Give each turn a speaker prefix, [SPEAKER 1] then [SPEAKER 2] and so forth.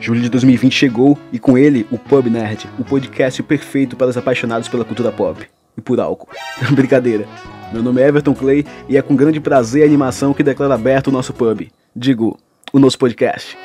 [SPEAKER 1] Julho de 2020 chegou e com ele o Pub Nerd, o podcast perfeito para os apaixonados pela cultura pop e por álcool. Brincadeira. Meu nome é Everton Clay e é com grande prazer e animação que declaro aberto o nosso pub. Digo, o nosso podcast.